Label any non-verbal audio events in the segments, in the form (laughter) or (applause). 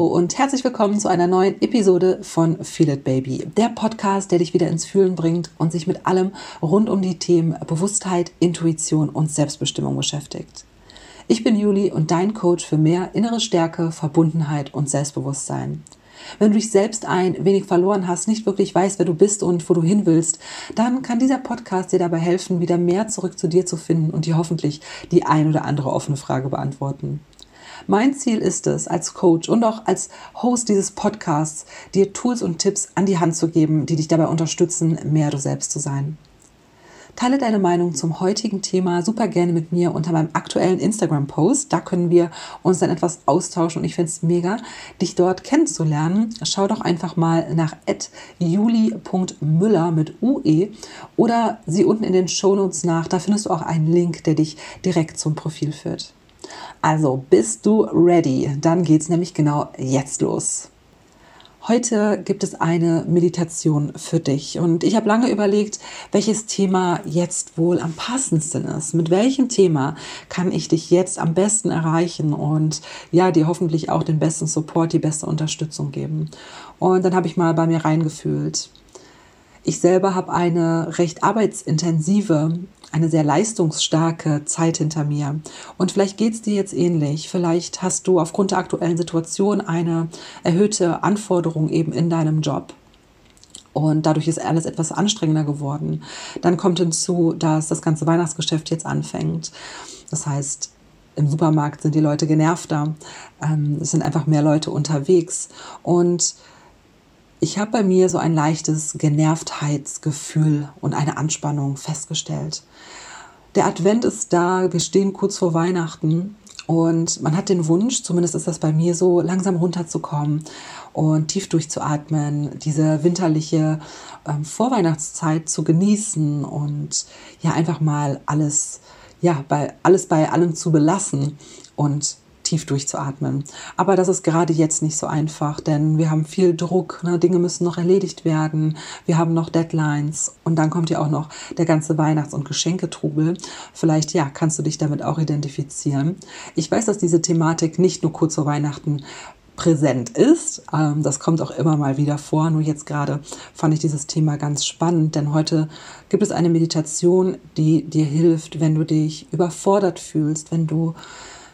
Und herzlich willkommen zu einer neuen Episode von Feel It Baby, der Podcast, der dich wieder ins Fühlen bringt und sich mit allem rund um die Themen Bewusstheit, Intuition und Selbstbestimmung beschäftigt. Ich bin Juli und dein Coach für mehr innere Stärke, Verbundenheit und Selbstbewusstsein. Wenn du dich selbst ein wenig verloren hast, nicht wirklich weißt, wer du bist und wo du hin willst, dann kann dieser Podcast dir dabei helfen, wieder mehr zurück zu dir zu finden und dir hoffentlich die ein oder andere offene Frage beantworten. Mein Ziel ist es, als Coach und auch als Host dieses Podcasts, dir Tools und Tipps an die Hand zu geben, die dich dabei unterstützen, mehr du selbst zu sein. Teile deine Meinung zum heutigen Thema super gerne mit mir unter meinem aktuellen Instagram-Post. Da können wir uns dann etwas austauschen und ich finde es mega, dich dort kennenzulernen. Schau doch einfach mal nach juli.müller mit UE oder sie unten in den Shownotes nach. Da findest du auch einen Link, der dich direkt zum Profil führt. Also bist du ready? Dann geht es nämlich genau jetzt los. Heute gibt es eine Meditation für dich und ich habe lange überlegt, welches Thema jetzt wohl am passendsten ist. Mit welchem Thema kann ich dich jetzt am besten erreichen und ja, dir hoffentlich auch den besten Support, die beste Unterstützung geben. Und dann habe ich mal bei mir reingefühlt. Ich selber habe eine recht arbeitsintensive eine sehr leistungsstarke Zeit hinter mir. Und vielleicht geht es dir jetzt ähnlich. Vielleicht hast du aufgrund der aktuellen Situation eine erhöhte Anforderung eben in deinem Job. Und dadurch ist alles etwas anstrengender geworden. Dann kommt hinzu, dass das ganze Weihnachtsgeschäft jetzt anfängt. Das heißt, im Supermarkt sind die Leute genervter. Ähm, es sind einfach mehr Leute unterwegs. Und ich habe bei mir so ein leichtes Genervtheitsgefühl und eine Anspannung festgestellt. Der Advent ist da, wir stehen kurz vor Weihnachten und man hat den Wunsch, zumindest ist das bei mir so, langsam runterzukommen und tief durchzuatmen, diese winterliche ähm, Vorweihnachtszeit zu genießen und ja einfach mal alles, ja, bei, alles bei allem zu belassen und tief durchzuatmen. Aber das ist gerade jetzt nicht so einfach, denn wir haben viel Druck, ne? Dinge müssen noch erledigt werden, wir haben noch Deadlines und dann kommt ja auch noch der ganze Weihnachts- und Geschenketrubel. Vielleicht, ja, kannst du dich damit auch identifizieren. Ich weiß, dass diese Thematik nicht nur kurz vor Weihnachten präsent ist. Ähm, das kommt auch immer mal wieder vor. Nur jetzt gerade fand ich dieses Thema ganz spannend, denn heute gibt es eine Meditation, die dir hilft, wenn du dich überfordert fühlst, wenn du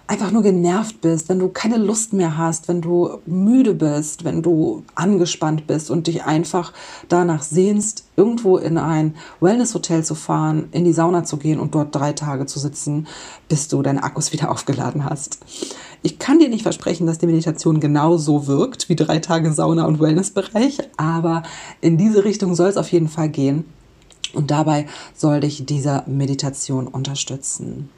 einfach nur genervt bist, wenn du keine Lust mehr hast, wenn du müde bist, wenn du angespannt bist und dich einfach danach sehnst, irgendwo in ein Wellness-Hotel zu fahren, in die Sauna zu gehen und dort drei Tage zu sitzen, bis du deine Akkus wieder (laughs) aufgeladen hast. Ich kann dir nicht versprechen, dass die Meditation genau so wirkt wie drei Tage Sauna und Wellnessbereich, aber in diese Richtung soll es auf jeden Fall gehen. Und dabei soll dich diese Meditation unterstützen.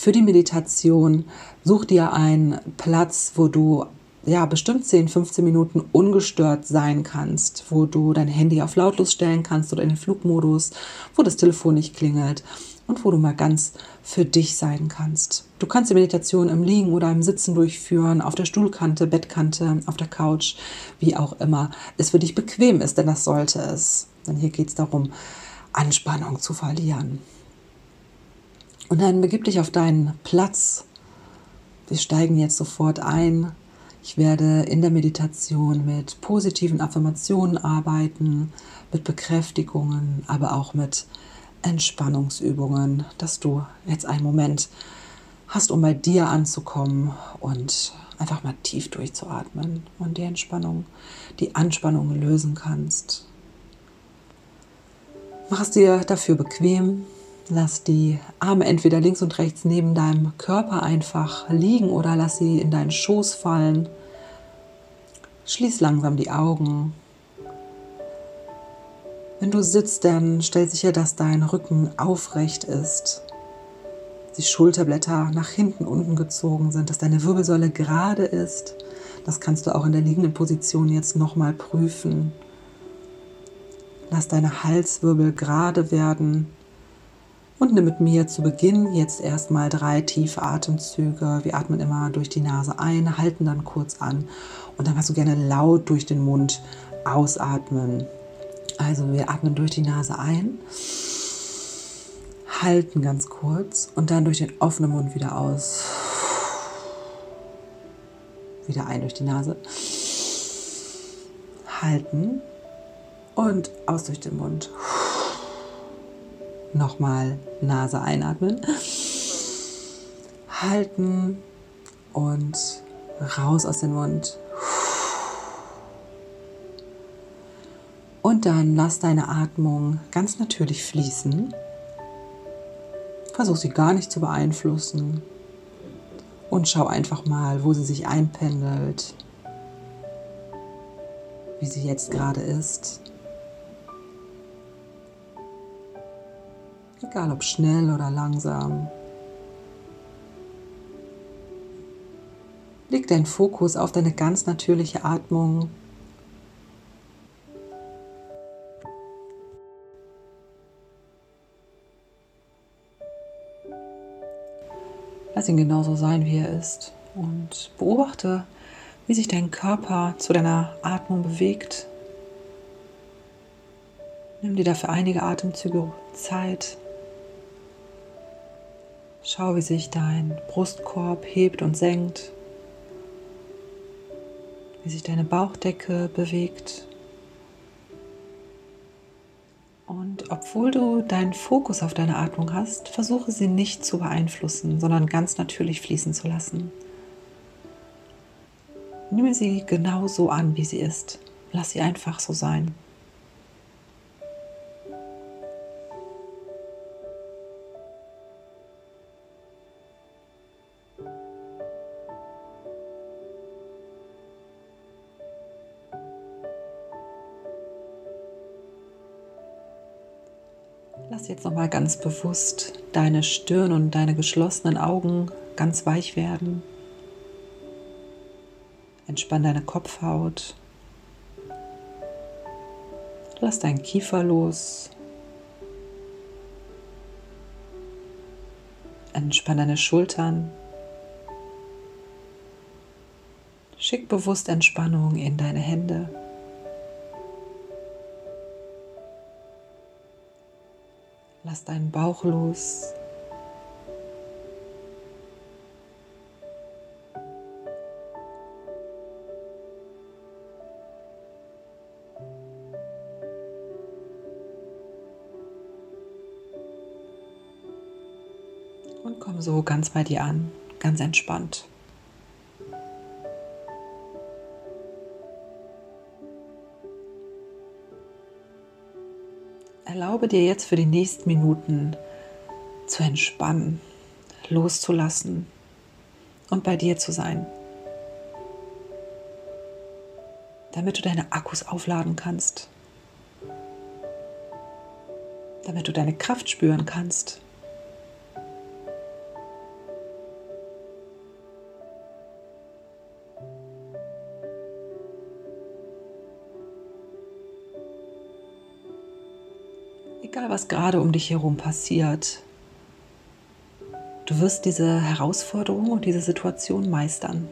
Für die Meditation such dir einen Platz, wo du ja, bestimmt 10, 15 Minuten ungestört sein kannst, wo du dein Handy auf lautlos stellen kannst oder in den Flugmodus, wo das Telefon nicht klingelt und wo du mal ganz für dich sein kannst. Du kannst die Meditation im Liegen oder im Sitzen durchführen, auf der Stuhlkante, Bettkante, auf der Couch, wie auch immer es für dich bequem ist, denn das sollte es. Denn hier geht es darum, Anspannung zu verlieren. Und dann begib dich auf deinen Platz. Wir steigen jetzt sofort ein. Ich werde in der Meditation mit positiven Affirmationen arbeiten, mit Bekräftigungen, aber auch mit Entspannungsübungen, dass du jetzt einen Moment hast, um bei dir anzukommen und einfach mal tief durchzuatmen und die Entspannung, die Anspannung lösen kannst. Mach es dir dafür bequem, Lass die Arme entweder links und rechts neben deinem Körper einfach liegen oder lass sie in deinen Schoß fallen. Schließ langsam die Augen. Wenn du sitzt, dann stell sicher, dass dein Rücken aufrecht ist, die Schulterblätter nach hinten unten gezogen sind, dass deine Wirbelsäule gerade ist. Das kannst du auch in der liegenden Position jetzt nochmal prüfen. Lass deine Halswirbel gerade werden und nimm mit mir zu Beginn jetzt erstmal drei tiefe Atemzüge. Wir atmen immer durch die Nase ein, halten dann kurz an und dann kannst du gerne laut durch den Mund ausatmen. Also wir atmen durch die Nase ein, halten ganz kurz und dann durch den offenen Mund wieder aus. wieder ein durch die Nase. Halten und aus durch den Mund. Nochmal Nase einatmen. Halten und raus aus dem Mund. Und dann lass deine Atmung ganz natürlich fließen. Versuch sie gar nicht zu beeinflussen. Und schau einfach mal, wo sie sich einpendelt. Wie sie jetzt gerade ist. Egal ob schnell oder langsam. Leg deinen Fokus auf deine ganz natürliche Atmung Lass ihn genauso sein, wie er ist. Und beobachte, wie sich dein Körper zu deiner Atmung bewegt. Nimm dir dafür einige Atemzüge Zeit. Schau, wie sich dein Brustkorb hebt und senkt, wie sich deine Bauchdecke bewegt. Und obwohl du deinen Fokus auf deine Atmung hast, versuche sie nicht zu beeinflussen, sondern ganz natürlich fließen zu lassen. Nimm sie genau so an, wie sie ist. Lass sie einfach so sein. Mal ganz bewusst deine Stirn und deine geschlossenen Augen ganz weich werden. Entspann deine Kopfhaut. Lass deinen Kiefer los. Entspann deine Schultern. Schick bewusst Entspannung in deine Hände. Lass deinen Bauch los. Und komm so ganz bei dir an, ganz entspannt. Erlaube dir jetzt für die nächsten Minuten zu entspannen, loszulassen und bei dir zu sein, damit du deine Akkus aufladen kannst, damit du deine Kraft spüren kannst. Was gerade um dich herum passiert, du wirst diese Herausforderung und diese Situation meistern.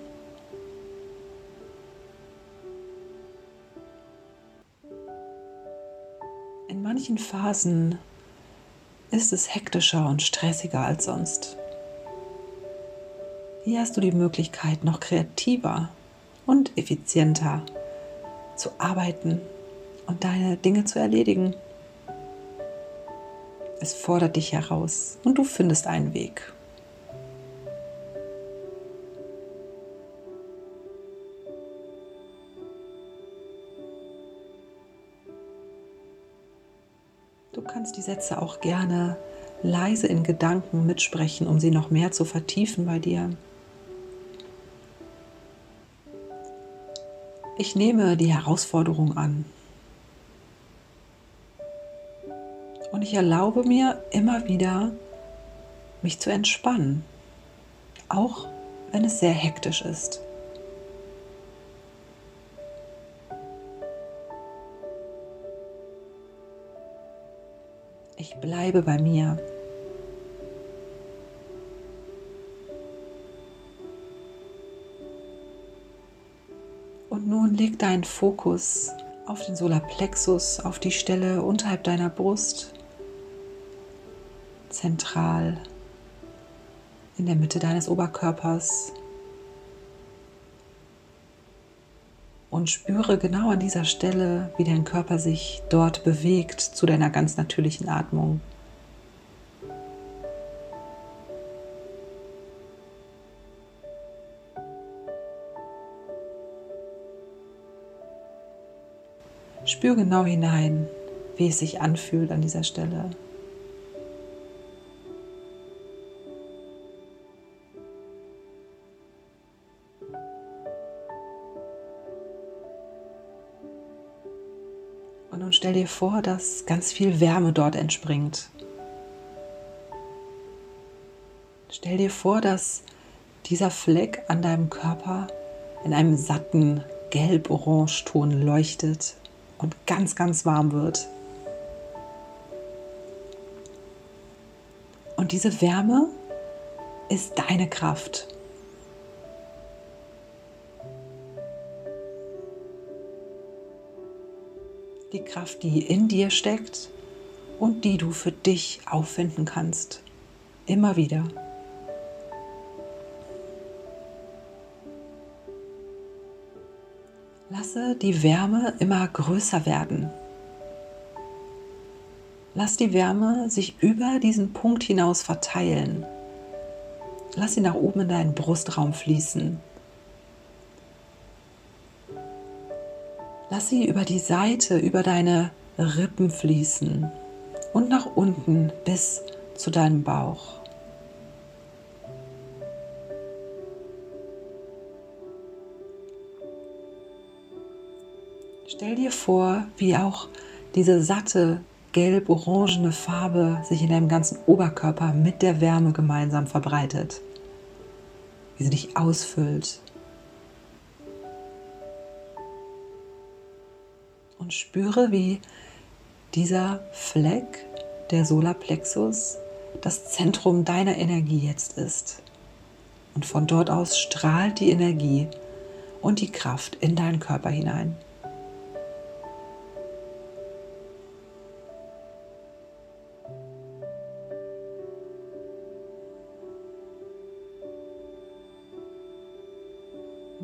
In manchen Phasen ist es hektischer und stressiger als sonst. Hier hast du die Möglichkeit, noch kreativer und effizienter zu arbeiten und deine Dinge zu erledigen. Es fordert dich heraus und du findest einen Weg. Du kannst die Sätze auch gerne leise in Gedanken mitsprechen, um sie noch mehr zu vertiefen bei dir. Ich nehme die Herausforderung an. Ich erlaube mir immer wieder, mich zu entspannen, auch wenn es sehr hektisch ist. Ich bleibe bei mir. Und nun leg deinen Fokus auf den Solarplexus, auf die Stelle unterhalb deiner Brust, zentral in der Mitte deines Oberkörpers. Und spüre genau an dieser Stelle, wie dein Körper sich dort bewegt zu deiner ganz natürlichen Atmung. Spür genau hinein, wie es sich anfühlt an dieser Stelle. Stell dir vor, dass ganz viel Wärme dort entspringt. Stell dir vor, dass dieser Fleck an deinem Körper in einem satten Gelb-Orange-Ton leuchtet und ganz, ganz warm wird. Und diese Wärme ist deine Kraft. Kraft, die in dir steckt und die du für dich auffinden kannst. Immer wieder. Lasse die Wärme immer größer werden. Lass die Wärme sich über diesen Punkt hinaus verteilen. Lass sie nach oben in deinen Brustraum fließen. Lass sie über die Seite, über deine Rippen fließen und nach unten bis zu deinem Bauch. Stell dir vor, wie auch diese satte gelb-orangene Farbe sich in deinem ganzen Oberkörper mit der Wärme gemeinsam verbreitet. Wie sie dich ausfüllt. Und spüre, wie dieser Fleck, der Solarplexus, das Zentrum deiner Energie jetzt ist. Und von dort aus strahlt die Energie und die Kraft in deinen Körper hinein.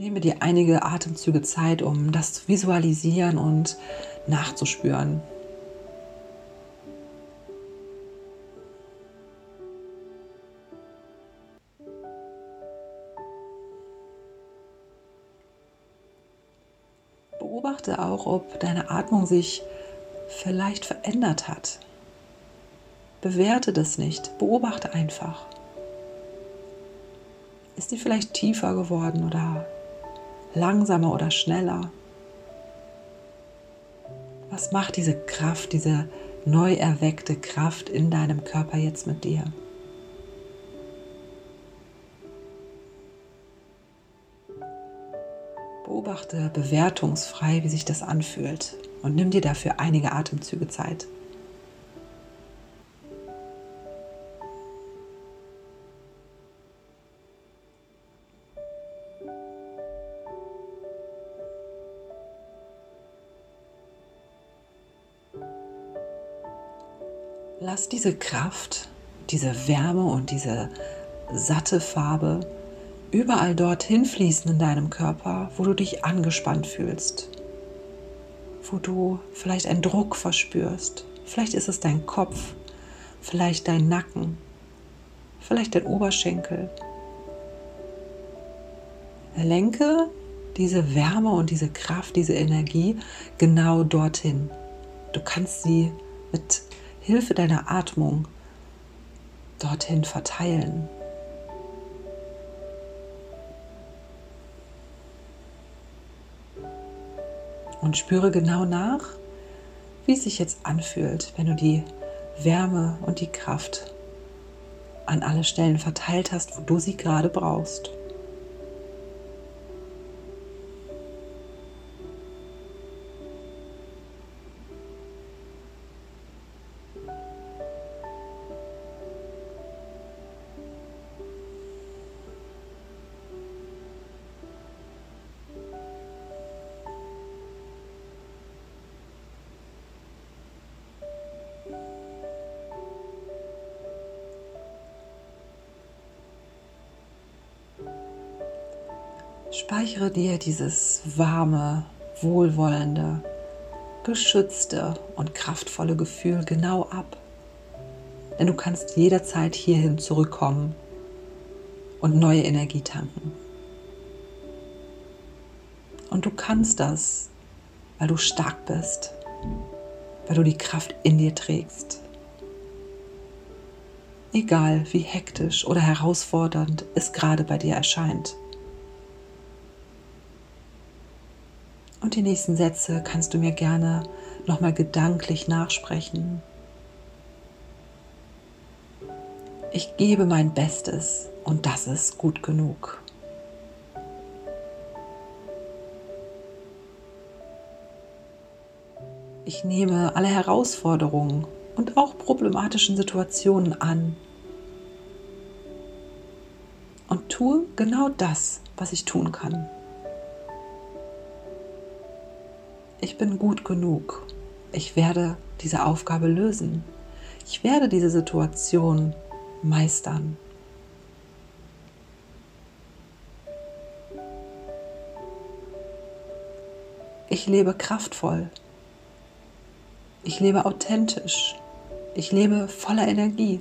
Nehme dir einige Atemzüge Zeit, um das zu visualisieren und nachzuspüren. Beobachte auch, ob deine Atmung sich vielleicht verändert hat. Bewerte das nicht, beobachte einfach. Ist die vielleicht tiefer geworden oder langsamer oder schneller? Was macht diese Kraft, diese neu erweckte Kraft in deinem Körper jetzt mit dir? Beobachte bewertungsfrei, wie sich das anfühlt und nimm dir dafür einige Atemzüge Zeit. Lass diese Kraft, diese Wärme und diese satte Farbe überall dorthin fließen in deinem Körper, wo du dich angespannt fühlst, wo du vielleicht einen Druck verspürst. Vielleicht ist es dein Kopf, vielleicht dein Nacken, vielleicht dein Oberschenkel. Lenke diese Wärme und diese Kraft, diese Energie genau dorthin. Du kannst sie mit Hilfe deiner Atmung dorthin verteilen. Und spüre genau nach, wie es sich jetzt anfühlt, wenn du die Wärme und die Kraft an alle Stellen verteilt hast, wo du sie gerade brauchst. Speichere dir dieses warme, wohlwollende, geschützte und kraftvolle Gefühl genau ab. Denn du kannst jederzeit hierhin zurückkommen und neue Energie tanken. Und du kannst das, weil du stark bist, weil du die Kraft in dir trägst. Egal wie hektisch oder herausfordernd es gerade bei dir erscheint. Und die nächsten Sätze kannst du mir gerne nochmal gedanklich nachsprechen. Ich gebe mein Bestes und das ist gut genug. Ich nehme alle Herausforderungen und auch problematischen Situationen an und tue genau das, was ich tun kann. Ich bin gut genug. Ich werde diese Aufgabe lösen. Ich werde diese Situation meistern. Ich lebe kraftvoll. Ich lebe authentisch. Ich lebe voller Energie.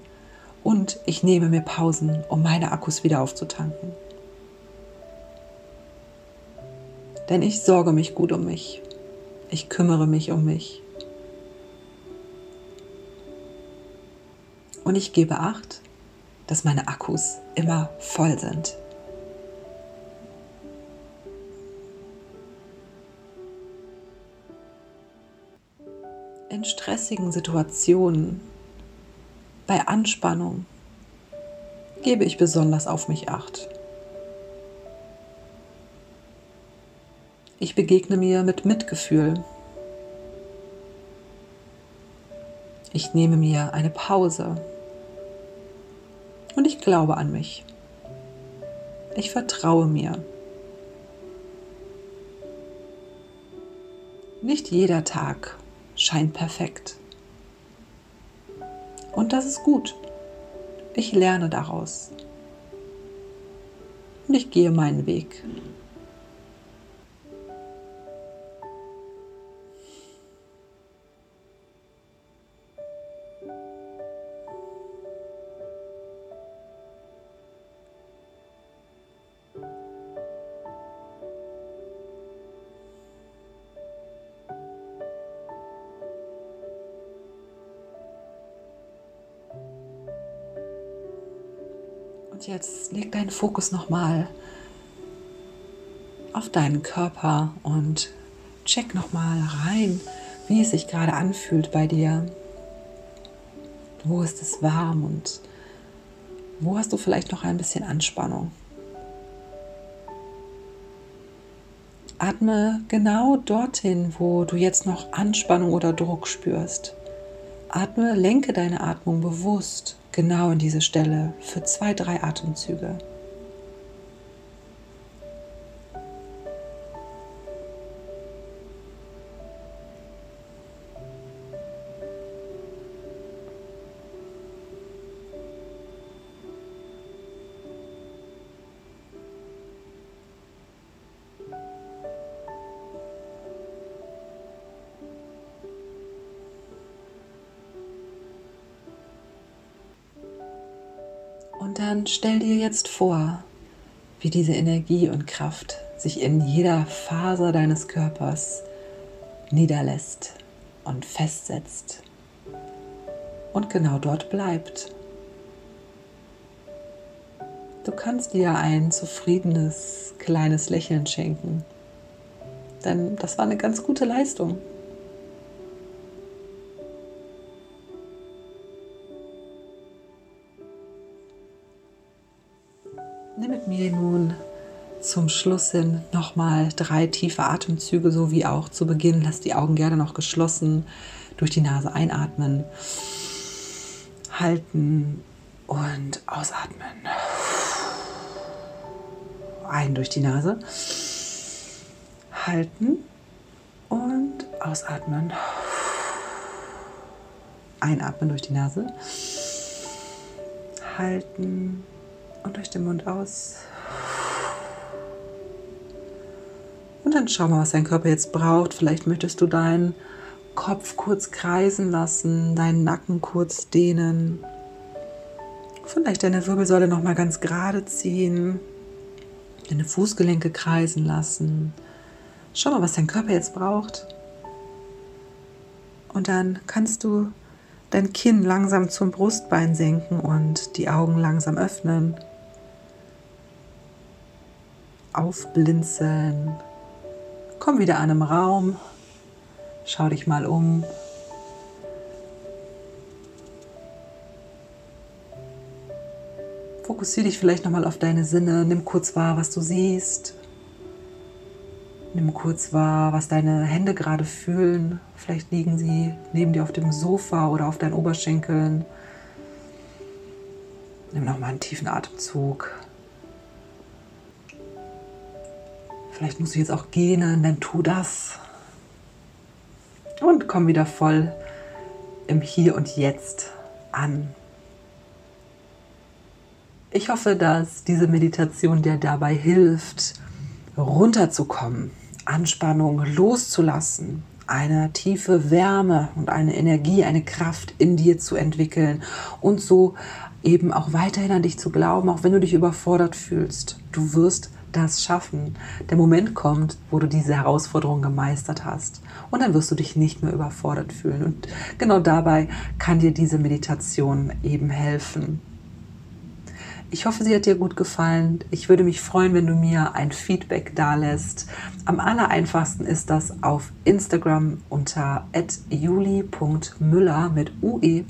Und ich nehme mir Pausen, um meine Akkus wieder aufzutanken. Denn ich sorge mich gut um mich. Ich kümmere mich um mich. Und ich gebe acht, dass meine Akkus immer voll sind. In stressigen Situationen, bei Anspannung, gebe ich besonders auf mich acht. Ich begegne mir mit Mitgefühl. Ich nehme mir eine Pause. Und ich glaube an mich. Ich vertraue mir. Nicht jeder Tag scheint perfekt. Und das ist gut. Ich lerne daraus. Und ich gehe meinen Weg. Jetzt leg deinen Fokus nochmal auf deinen Körper und check nochmal rein, wie es sich gerade anfühlt bei dir. Wo ist es warm und wo hast du vielleicht noch ein bisschen Anspannung? Atme genau dorthin, wo du jetzt noch Anspannung oder Druck spürst. Atme, lenke deine Atmung bewusst genau in diese Stelle für zwei, drei Atemzüge. Und dann stell dir jetzt vor, wie diese Energie und Kraft sich in jeder Faser deines Körpers niederlässt und festsetzt und genau dort bleibt. Du kannst dir ein zufriedenes kleines Lächeln schenken, denn das war eine ganz gute Leistung. Nimm mit mir nun zum Schluss hin nochmal drei tiefe Atemzüge, so wie auch zu Beginn. Lass die Augen gerne noch geschlossen. Durch die Nase einatmen, halten und ausatmen. Ein durch die Nase, halten und ausatmen. Einatmen durch die Nase, halten und durch den Mund aus. Und dann schau mal, was dein Körper jetzt braucht. Vielleicht möchtest du deinen Kopf kurz kreisen lassen, deinen Nacken kurz dehnen. Vielleicht deine Wirbelsäule noch mal ganz gerade ziehen, deine Fußgelenke kreisen lassen. Schau mal, was dein Körper jetzt braucht. Und dann kannst du dein Kinn langsam zum Brustbein senken und die Augen langsam öffnen. Aufblinzeln. Komm wieder an im Raum. Schau dich mal um. Fokussiere dich vielleicht nochmal auf deine Sinne. Nimm kurz wahr, was du siehst. Nimm kurz wahr, was deine Hände gerade fühlen. Vielleicht liegen sie neben dir auf dem Sofa oder auf deinen Oberschenkeln. Nimm nochmal einen tiefen Atemzug. Vielleicht musst du jetzt auch gähnen, dann tu das. Und komm wieder voll im Hier und Jetzt an. Ich hoffe, dass diese Meditation dir dabei hilft, runterzukommen, Anspannung loszulassen, eine tiefe Wärme und eine Energie, eine Kraft in dir zu entwickeln und so eben auch weiterhin an dich zu glauben, auch wenn du dich überfordert fühlst. Du wirst das schaffen. Der Moment kommt, wo du diese Herausforderung gemeistert hast. Und dann wirst du dich nicht mehr überfordert fühlen. Und genau dabei kann dir diese Meditation eben helfen. Ich hoffe, sie hat dir gut gefallen. Ich würde mich freuen, wenn du mir ein Feedback dalässt. Am aller einfachsten ist das auf Instagram unter juli.müller mit UE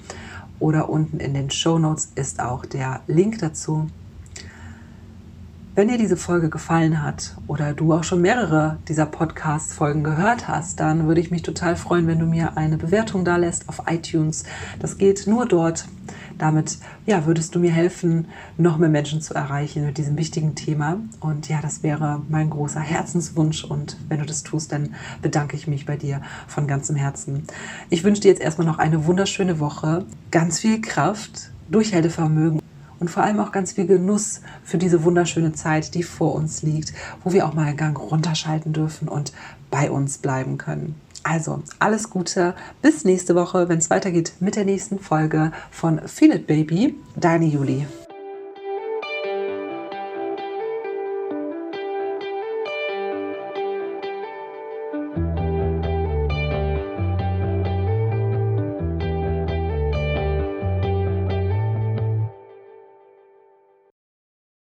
oder unten in den Show Notes ist auch der Link dazu. Wenn dir diese Folge gefallen hat oder du auch schon mehrere dieser Podcast-Folgen gehört hast, dann würde ich mich total freuen, wenn du mir eine Bewertung da lässt auf iTunes. Das geht nur dort. Damit ja, würdest du mir helfen, noch mehr Menschen zu erreichen mit diesem wichtigen Thema. Und ja, das wäre mein großer Herzenswunsch. Und wenn du das tust, dann bedanke ich mich bei dir von ganzem Herzen. Ich wünsche dir jetzt erstmal noch eine wunderschöne Woche, ganz viel Kraft, Durchhaltevermögen und vor allem auch ganz viel Genuss für diese wunderschöne Zeit, die vor uns liegt, wo wir auch mal einen Gang runterschalten dürfen und bei uns bleiben können. Also, alles Gute. Bis nächste Woche, wenn es weitergeht mit der nächsten Folge von Feel It Baby. Deine Julie.